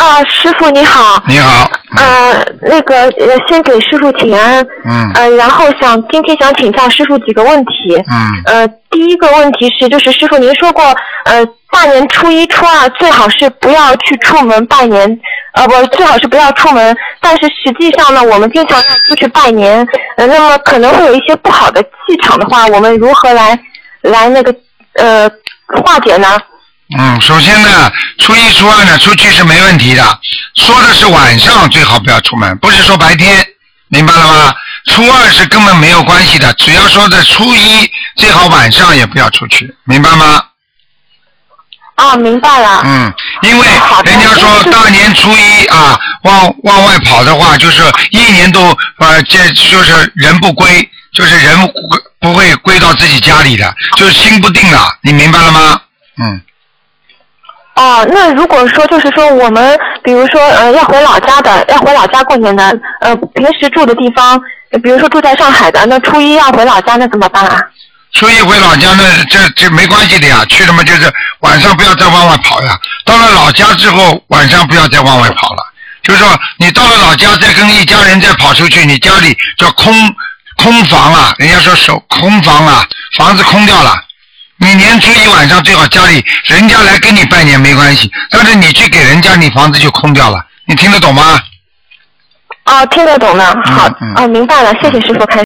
啊，师傅你好。你好。呃，那个呃，先给师傅请安。嗯。呃，然后想今天想请教师傅几个问题。嗯。呃，第一个问题是，就是师傅您说过，呃，大年初一、初二最好是不要去出门拜年，呃，不，最好是不要出门。但是实际上呢，我们经常要出去拜年，呃，那么可能会有一些不好的气场的话，我们如何来来那个呃化解呢？嗯，首先呢，初一、初二呢，出去是没问题的。说的是晚上最好不要出门，不是说白天，明白了吗？初二是根本没有关系的，只要说在初一，最好晚上也不要出去，明白吗？啊，明白了。嗯，因为人家说大年初一啊，往往外跑的话，就是一年都呃，这就是人不归，就是人不不会归到自己家里的，就是心不定了，你明白了吗？嗯。哦，那如果说就是说我们，比如说呃要回老家的，要回老家过年的，呃平时住的地方，比如说住在上海的，那初一要回老家，那怎么办啊？初一回老家，那这这没关系的呀，去了嘛就是晚上不要再往外跑呀。到了老家之后，晚上不要再往外跑了。就是说，你到了老家再跟一家人再跑出去，你家里叫空空房啊，人家说守空房啊，房子空掉了。你年初一晚上最好家里人家来跟你拜年没关系，但是你去给人家，你房子就空掉了。你听得懂吗？啊，听得懂了。好，嗯哦，明白了，谢谢师傅开。